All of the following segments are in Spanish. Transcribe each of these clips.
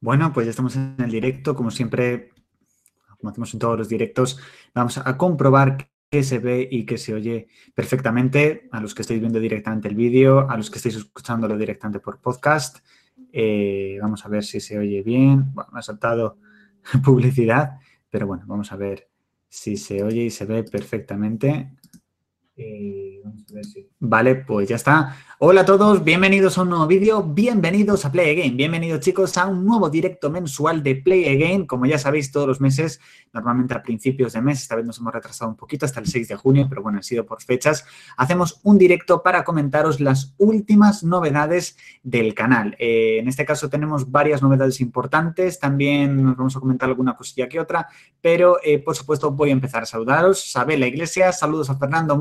Bueno, pues ya estamos en el directo. Como siempre, como hacemos en todos los directos, vamos a comprobar que se ve y que se oye perfectamente a los que estáis viendo directamente el vídeo, a los que estáis escuchándolo directamente por podcast. Eh, vamos a ver si se oye bien. Bueno, me ha saltado publicidad, pero bueno, vamos a ver si se oye y se ve perfectamente. Eh, vale, pues ya está. Hola a todos, bienvenidos a un nuevo vídeo, bienvenidos a Play Again, bienvenidos chicos a un nuevo directo mensual de Play Again, como ya sabéis todos los meses, normalmente a principios de mes, esta vez nos hemos retrasado un poquito hasta el 6 de junio, pero bueno, ha sido por fechas, hacemos un directo para comentaros las últimas novedades del canal. Eh, en este caso tenemos varias novedades importantes, también nos vamos a comentar alguna cosilla que otra, pero eh, por supuesto voy a empezar a saludaros, Sabela Iglesia, saludos a Fernando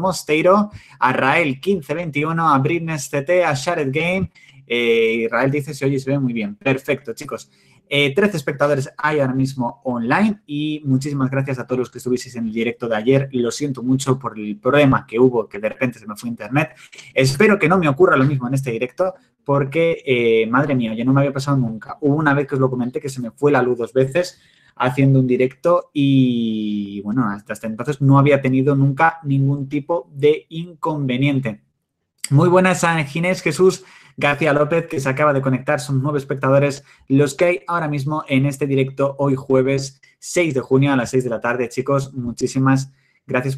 A Rael 1521, a Britney CT, a Shared Game. Eh, dice, se oye se ve muy bien. Perfecto, chicos. 13 eh, espectadores hay ahora mismo online y muchísimas gracias a todos los que estuvisteis en el directo de ayer. Lo siento mucho por el problema que hubo, que de repente se me fue internet. Espero que no me ocurra lo mismo en este directo porque, eh, madre mía, ya no me había pasado nunca. Hubo una vez que os lo comenté que se me fue la luz dos veces haciendo un directo y, bueno, hasta entonces no había tenido nunca ningún tipo de inconveniente. Muy buenas a Ginés Jesús García López, que se acaba de conectar. Son nueve espectadores los que hay ahora mismo en este directo hoy jueves 6 de junio a las 6 de la tarde. Chicos, muchísimas gracias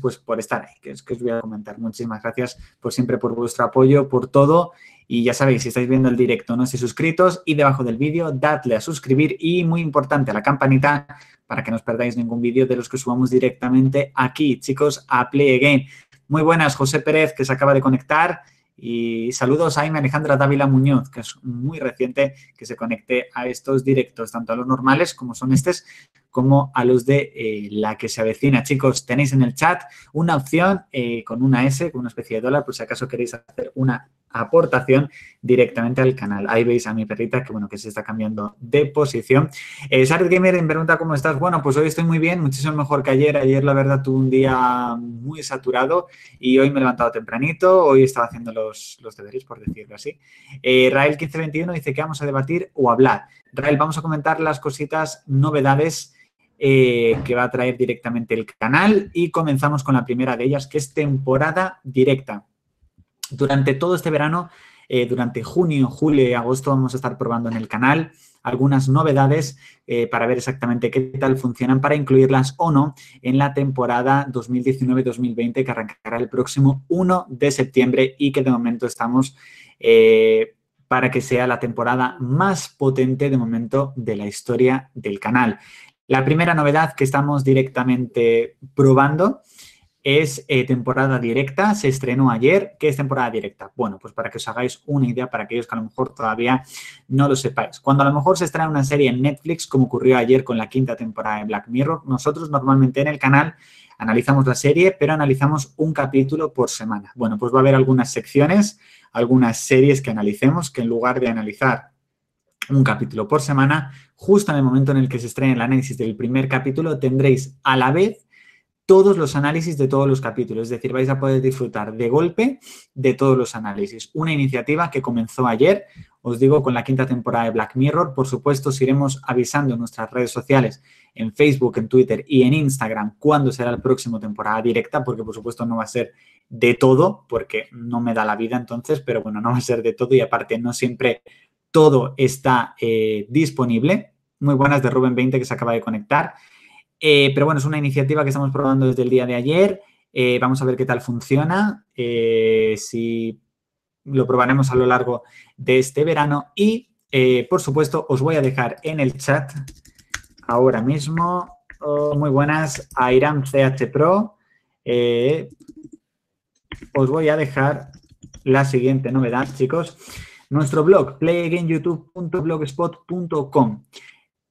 pues, por estar ahí, que es que os voy a comentar. Muchísimas gracias por siempre, por vuestro apoyo, por todo. Y ya sabéis, si estáis viendo el directo, no estéis suscritos y debajo del vídeo, dadle a suscribir y, muy importante, a la campanita para que no os perdáis ningún vídeo de los que subamos directamente aquí, chicos, a Play Again. Muy buenas, José Pérez, que se acaba de conectar. Y saludos a Aime Alejandra Dávila Muñoz, que es muy reciente que se conecte a estos directos, tanto a los normales como son estos, como a los de eh, la que se avecina. Chicos, tenéis en el chat una opción eh, con una S, con una especie de dólar, por si acaso queréis hacer una aportación directamente al canal. Ahí veis a mi perrita que, bueno, que se está cambiando de posición. Eh, Gamer me pregunta cómo estás. Bueno, pues hoy estoy muy bien, muchísimo mejor que ayer. Ayer, la verdad, tuve un día muy saturado y hoy me he levantado tempranito. Hoy estaba haciendo los, deberes, por decirlo así. Eh, Rael 1521 dice que vamos a debatir o hablar. Rael, vamos a comentar las cositas, novedades eh, que va a traer directamente el canal y comenzamos con la primera de ellas, que es temporada directa. Durante todo este verano, eh, durante junio, julio y agosto, vamos a estar probando en el canal algunas novedades eh, para ver exactamente qué tal funcionan, para incluirlas o no en la temporada 2019-2020 que arrancará el próximo 1 de septiembre y que de momento estamos eh, para que sea la temporada más potente de momento de la historia del canal. La primera novedad que estamos directamente probando es eh, temporada directa, se estrenó ayer. ¿Qué es temporada directa? Bueno, pues para que os hagáis una idea, para aquellos que a lo mejor todavía no lo sepáis. Cuando a lo mejor se estrena una serie en Netflix, como ocurrió ayer con la quinta temporada de Black Mirror, nosotros normalmente en el canal analizamos la serie, pero analizamos un capítulo por semana. Bueno, pues va a haber algunas secciones, algunas series que analicemos, que en lugar de analizar un capítulo por semana, justo en el momento en el que se estrene el análisis del primer capítulo, tendréis a la vez todos los análisis de todos los capítulos. Es decir, vais a poder disfrutar de golpe de todos los análisis. Una iniciativa que comenzó ayer, os digo, con la quinta temporada de Black Mirror. Por supuesto, os iremos avisando en nuestras redes sociales, en Facebook, en Twitter y en Instagram, cuándo será la próxima temporada directa, porque por supuesto no va a ser de todo, porque no me da la vida entonces, pero bueno, no va a ser de todo y aparte no siempre todo está eh, disponible. Muy buenas de Rubén 20 que se acaba de conectar. Eh, pero bueno, es una iniciativa que estamos probando desde el día de ayer. Eh, vamos a ver qué tal funciona, eh, si lo probaremos a lo largo de este verano. Y, por supuesto, os voy a dejar en el chat ahora mismo. Oh, muy buenas, a CH Pro. os voy a dejar la siguiente novedad, chicos. Nuestro blog, playagainyoutube.blogspot.com.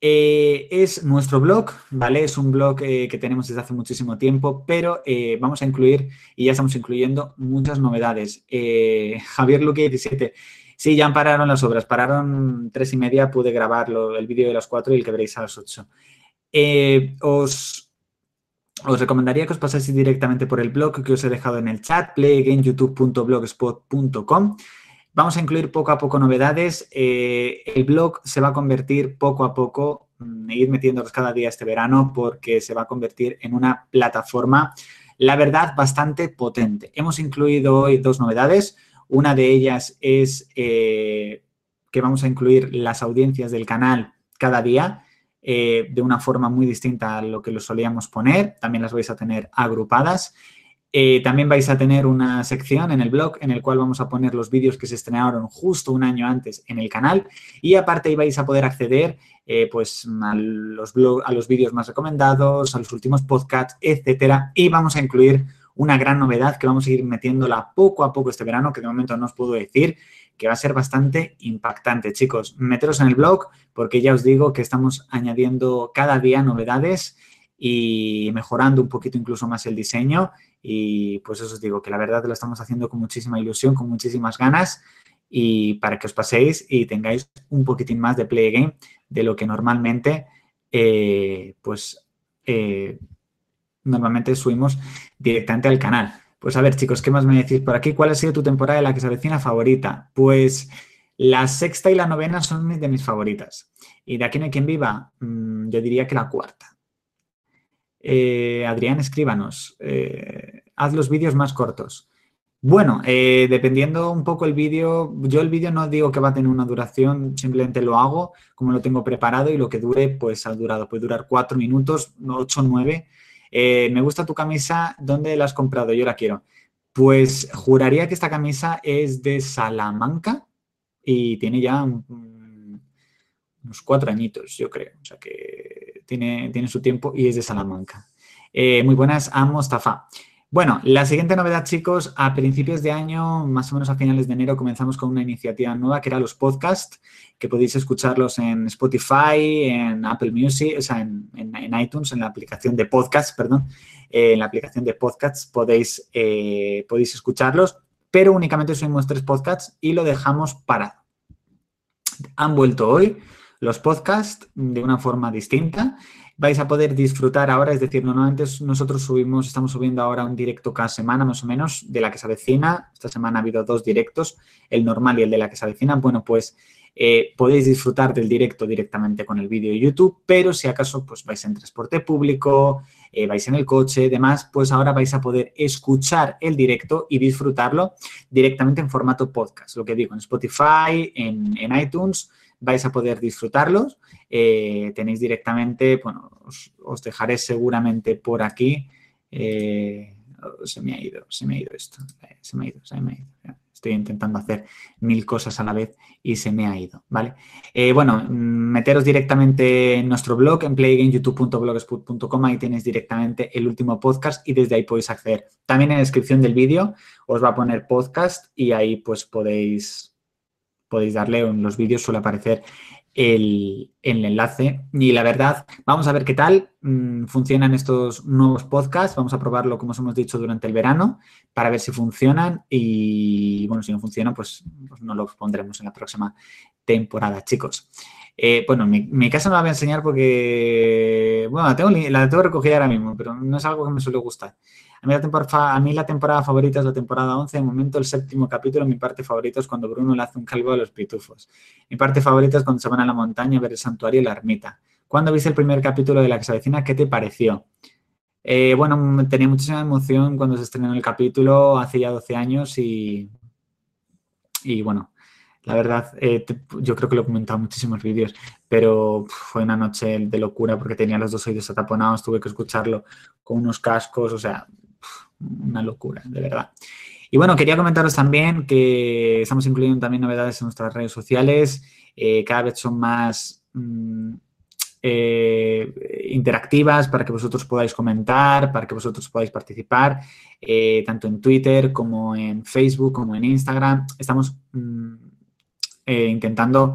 Eh, es nuestro blog, ¿vale? Es un blog eh, que tenemos desde hace muchísimo tiempo, pero eh, vamos a incluir, y ya estamos incluyendo, muchas novedades. Javier Luque 17. Sí, ya pararon las obras, pararon tres y media, pude grabarlo, el vídeo de las cuatro y el que veréis a las ocho. os, os recomendaría que os pasáis directamente por el blog que os he dejado en el chat, playgameyoutube.blogspot.com. vamos a incluir poco a poco novedades. Eh, el blog se va a convertir poco a poco, mm, ir metiéndolos cada día este verano porque se va a convertir en una plataforma, la verdad, bastante potente. Hemos incluido hoy dos novedades. Una de ellas es eh, que vamos a incluir las audiencias del canal cada día. Eh, de una forma muy distinta a lo que lo solíamos poner. También las vais a tener agrupadas. Eh, también vais a tener una sección en el blog en el cual vamos a poner los vídeos que se estrenaron justo un año antes en el canal y aparte vais a poder acceder eh, pues a los, a los vídeos más recomendados, a los últimos podcasts, etcétera. Y vamos a incluir una gran novedad que vamos a ir metiéndola poco a poco este verano, que de momento no os puedo decir, que va a ser bastante impactante. Chicos, meteros en el blog porque ya os digo que estamos añadiendo cada día novedades y mejorando un poquito incluso más el diseño. Y pues eso os digo, que la verdad lo estamos haciendo con muchísima ilusión, con muchísimas ganas y para que os paséis y tengáis un poquitín más de play game de lo que normalmente eh, pues eh, normalmente subimos directamente al canal. Pues a ver, chicos, ¿qué más me decís por aquí? ¿Cuál ha sido tu temporada de la que se avecina favorita? Pues la sexta y la novena son de mis favoritas. Y de aquí no hay quien viva, mm, yo diría que la cuarta. Eh, Adrián, escríbanos. Eh, haz los vídeos más cortos. Bueno, eh, dependiendo un poco el vídeo, yo el vídeo no digo que va a tener una duración, simplemente lo hago como lo tengo preparado y lo que dure, pues ha durado. Puede durar cuatro minutos, ocho, nueve. me gusta tu camisa, ¿dónde la has comprado? Yo la quiero. Pues juraría que esta camisa es de Salamanca y tiene ya unos cuatro añitos, yo creo. O sea que tiene, tiene su tiempo y es de Salamanca. Eh, muy buenas a Mostafa. Bueno, la siguiente novedad, chicos, a principios de año, más o menos a finales de enero, comenzamos con una iniciativa nueva que era los podcasts, que podéis escucharlos en Spotify, en Apple Music, o sea, en, iTunes, en la aplicación de podcasts, perdón, eh, en la aplicación de podcasts podéis, eh, podéis escucharlos, pero únicamente subimos tres podcasts y lo dejamos parado. Han vuelto hoy, los podcasts de una forma distinta. Vais a poder disfrutar ahora, es decir, normalmente nosotros subimos, estamos subiendo ahora un directo cada semana más o menos de la que se avecina. Esta semana ha habido dos directos, el normal y el de la que se avecina. Bueno, pues eh, podéis disfrutar del directo directamente con el vídeo de YouTube, pero si acaso pues vais en transporte público, eh, vais en el coche, demás, pues ahora vais a poder escuchar el directo y disfrutarlo directamente en formato podcast. Lo que digo, en Spotify, en, en iTunes, vais a poder disfrutarlos. Eh, tenéis directamente, bueno, os, dejaré seguramente por aquí. Eh, se me ha ido, se me ha ido esto, eh, se me ha ido, se me ha ido. Estoy intentando hacer mil cosas a la vez y se me ha ido, ¿vale? bueno, mm, meteros directamente en nuestro blog, en playgameyoutube.blogspot.com, ahí tenéis directamente el último podcast y desde ahí podéis acceder. También en la descripción del vídeo os va a poner podcast y ahí pues podéis podéis darle en los vídeos, suele aparecer el, enlace. Y la verdad, vamos a ver qué tal mm, funcionan estos nuevos podcasts. Vamos a probarlo, como os hemos dicho, durante el verano para ver si funcionan. Y bueno, si no funcionan, pues, pues no los pondremos en la próxima temporada, chicos. Eh, bueno, mi, casa no la voy a enseñar porque, bueno, la tengo, la tengo recogida ahora mismo, pero no es algo que me suele gustar. A mí, la temporada, favorita es la temporada 11. De momento, el séptimo capítulo, mi parte favorita es cuando Bruno le hace un calvo a los pitufos. Mi parte favorita es cuando se van a la montaña a ver el santuario y la ermita. ¿Cuándo viste el primer capítulo de La que se avecina? ¿Qué te pareció? Eh, bueno, tenía muchísima emoción cuando se estrenó el capítulo hace ya 12 años y, y bueno, la verdad, eh, yo creo que lo he comentado en muchísimos vídeos, pero fue una noche de locura porque tenía los dos oídos ataponados, tuve que escucharlo con unos cascos, o sea, una locura, de verdad. Y bueno, quería comentaros también que estamos incluyendo también novedades en nuestras redes sociales. Eh, cada vez son más mm, eh, interactivas para que vosotros podáis comentar, para que vosotros podáis participar, tanto en Twitter como en Facebook, como en Instagram. Estamos mm, intentando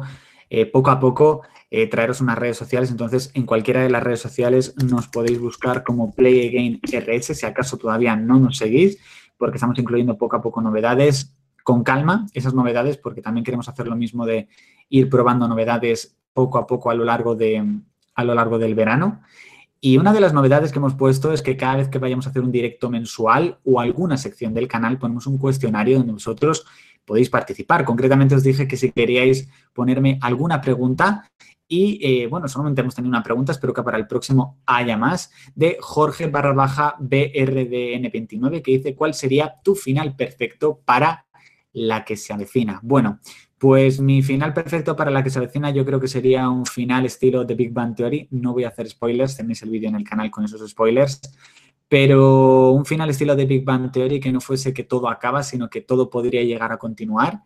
poco a poco traeros unas redes sociales. Entonces, en cualquiera de las redes sociales nos podéis buscar como Play Again RS, si acaso todavía no nos seguís, porque estamos incluyendo poco a poco novedades. Con calma esas novedades, porque también queremos hacer lo mismo de ir probando novedades poco a poco a lo largo, de, a lo largo del verano. Y una de las novedades que hemos puesto es que cada vez que vayamos a hacer un directo mensual o alguna sección del canal, ponemos un cuestionario donde vosotros podéis participar. Concretamente os dije que si queríais ponerme alguna pregunta, y eh, bueno, solamente hemos tenido una pregunta, espero que para el próximo haya más, de Jorge barra baja BRDN29, que dice, ¿cuál sería tu final perfecto para la que se avecina? Bueno, pues mi final perfecto para la que se avecina yo creo que sería un final estilo de Big Bang Theory. No voy a hacer spoilers, tenéis el vídeo en el canal con esos spoilers. Pero un final estilo de Big Bang Theory que no fuese que todo acaba, sino que todo podría llegar a continuar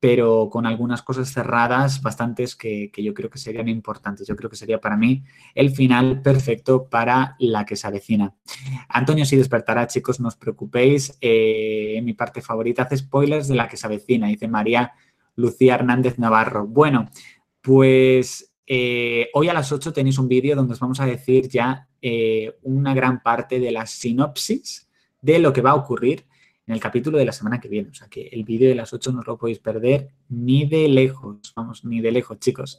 pero con algunas cosas cerradas, bastantes que, yo creo que serían importantes. Yo creo que sería para mí el final perfecto para la que se avecina. Antonio sí despertará, chicos, no os preocupéis. Eh, mi parte favorita hace spoilers de la que se avecina, dice María Lucía Hernández Navarro. Bueno, pues eh, hoy a las 8 tenéis un vídeo donde os vamos a decir ya eh, una gran parte de la sinopsis de lo que va a ocurrir en el capítulo de la semana que viene. O sea que el vídeo de las 8 no os lo podéis perder ni de lejos. Vamos, ni de lejos, chicos.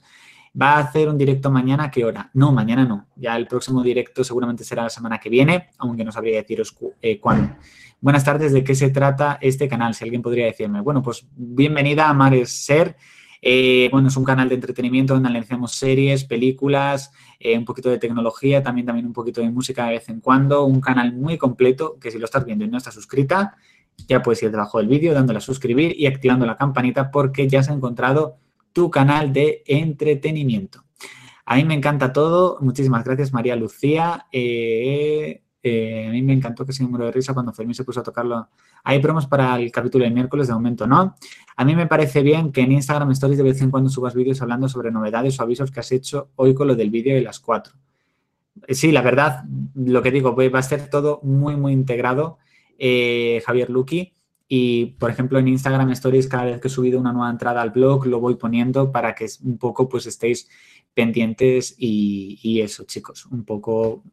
¿Va a hacer un directo mañana? ¿A qué hora? No, mañana no. Ya el próximo directo seguramente será la semana que viene, aunque no sabría deciros eh, cuándo. Buenas tardes, ¿de qué se trata este canal? Si alguien podría decirme. Bueno, pues bienvenida a Mares Ser. Eh, bueno, es un canal de entretenimiento donde analizamos series, películas, eh, un poquito de tecnología, también, también un poquito de música de vez en cuando. Un canal muy completo que si lo estás viendo y no estás suscrita, ya puedes ir debajo del vídeo dándole a suscribir y activando la campanita porque ya has encontrado tu canal de entretenimiento. A mí me encanta todo. Muchísimas gracias, María Lucía. Eh, eh, a mí me encantó que se número de risa cuando Fermín se puso a tocarlo. Hay promos para el capítulo de miércoles, de momento no. A mí me parece bien que en Instagram Stories de vez en cuando subas vídeos hablando sobre novedades o avisos que has hecho hoy con lo del vídeo de las cuatro. Eh, sí, la verdad, lo que digo, va a ser todo muy, muy integrado eh, Javier Luqui. Y, por ejemplo, en Instagram Stories, cada vez que he subido una nueva entrada al blog, lo voy poniendo para que un poco pues estéis pendientes y, eso, chicos, un poco...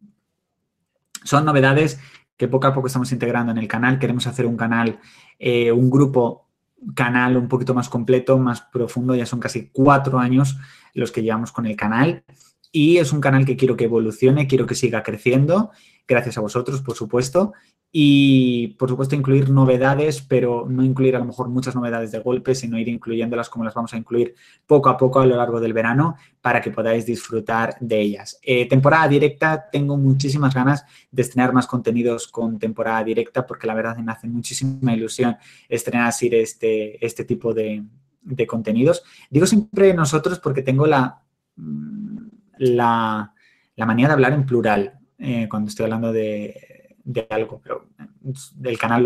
Son novedades que poco a poco estamos integrando en el canal. Queremos hacer un canal, eh, un grupo canal un poquito más completo, más profundo. Ya son casi cuatro años los que llevamos con el canal. Y es un canal que quiero que evolucione, quiero que siga creciendo, gracias a vosotros, por supuesto, y, por supuesto, incluir novedades, pero no incluir a lo mejor muchas novedades de golpe, sino ir incluyéndolas como las vamos a incluir poco a poco a lo largo del verano para que podáis disfrutar de ellas. Eh, temporada directa, tengo muchísimas ganas de estrenar más contenidos con temporada directa porque la verdad me hace muchísima ilusión estrenar así este, este tipo de, contenidos. Digo siempre nosotros porque tengo la, la, manía de hablar en plural eh, cuando estoy hablando de algo, pero del canal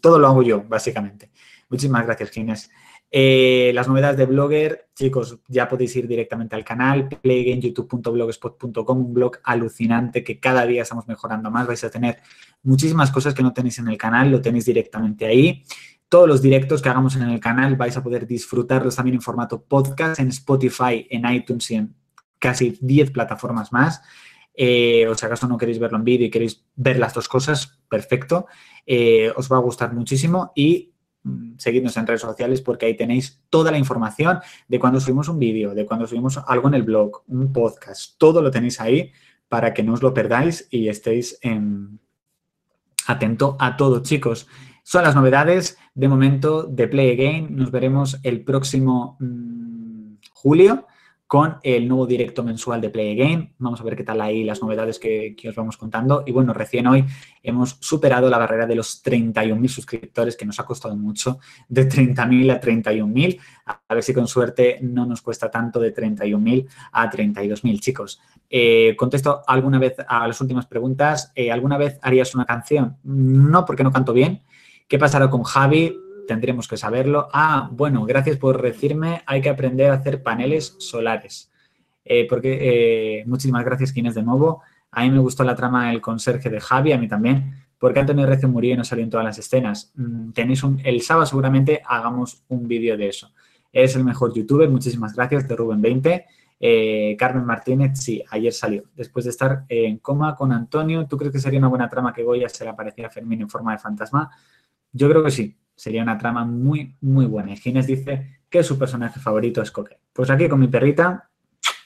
todo lo hago yo, básicamente. Muchísimas gracias, Ginés. Eh, las novedades de Blogger, chicos, ya podéis ir directamente al canal, playgameyoutube.blogspot.com, un blog alucinante que cada día estamos mejorando más. Vais a tener muchísimas cosas que no tenéis en el canal, lo tenéis directamente ahí. Todos los directos que hagamos en el canal vais a poder disfrutarlos también en formato podcast, en Spotify, en iTunes y en casi 10 plataformas más. Eh, o si acaso no queréis verlo en vídeo y queréis ver las dos cosas, perfecto. Eh, os va a gustar muchísimo y mm, seguidnos en redes sociales porque ahí tenéis toda la información de cuando subimos un vídeo, de cuando subimos algo en el blog, un podcast, todo lo tenéis ahí para que no os lo perdáis y estéis en... atento a todo, chicos. Son las novedades de momento de Play Again. Nos veremos el próximo mm, julio con el nuevo directo mensual de Play Game. Vamos a ver qué tal ahí las novedades que, os vamos contando. Y bueno, recién hoy hemos superado la barrera de los 31.000 suscriptores, que nos ha costado mucho, de 30.000 a 31.000. A ver si con suerte no nos cuesta tanto de 31.000 a 32.000, chicos. Eh, contesto alguna vez a las últimas preguntas. Eh, ¿Alguna vez harías una canción? No, porque no canto bien. ¿Qué pasará con Javi? Tendremos que saberlo. Ah, bueno, gracias por decirme, hay que aprender a hacer paneles solares. Eh, porque, eh, muchísimas gracias, Ginés, de nuevo. A mí me gustó la trama del conserje de Javi, a mí también. Porque Antonio Recio murió y no salió en todas las escenas. Mm, tenéis un, el sábado seguramente hagamos un vídeo de eso. Es el mejor youtuber, muchísimas gracias, de Rubén20. Eh, Carmen Martínez, sí, ayer salió. Después de estar en coma con Antonio, ¿tú crees que sería una buena trama que Goya se le apareciera a Fermín en forma de fantasma? Yo creo que sí. Sería una trama muy, muy buena. Y Ginés dice que su personaje favorito es Coque. Pues aquí con mi perrita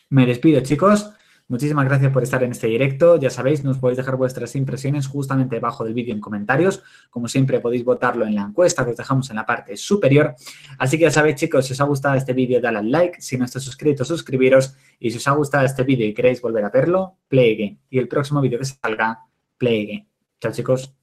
me despido, chicos. Muchísimas gracias por estar en este directo. Ya sabéis, nos podéis dejar vuestras impresiones justamente debajo del vídeo en comentarios. Como siempre, podéis votarlo en la encuesta que os dejamos en la parte superior. Así que ya sabéis, chicos, si os ha gustado este vídeo, dale al like. Si no estáis suscritos, suscribiros. Y si os ha gustado este vídeo y queréis volver a verlo, play again. Y el próximo vídeo que salga, play again. Chao, chicos.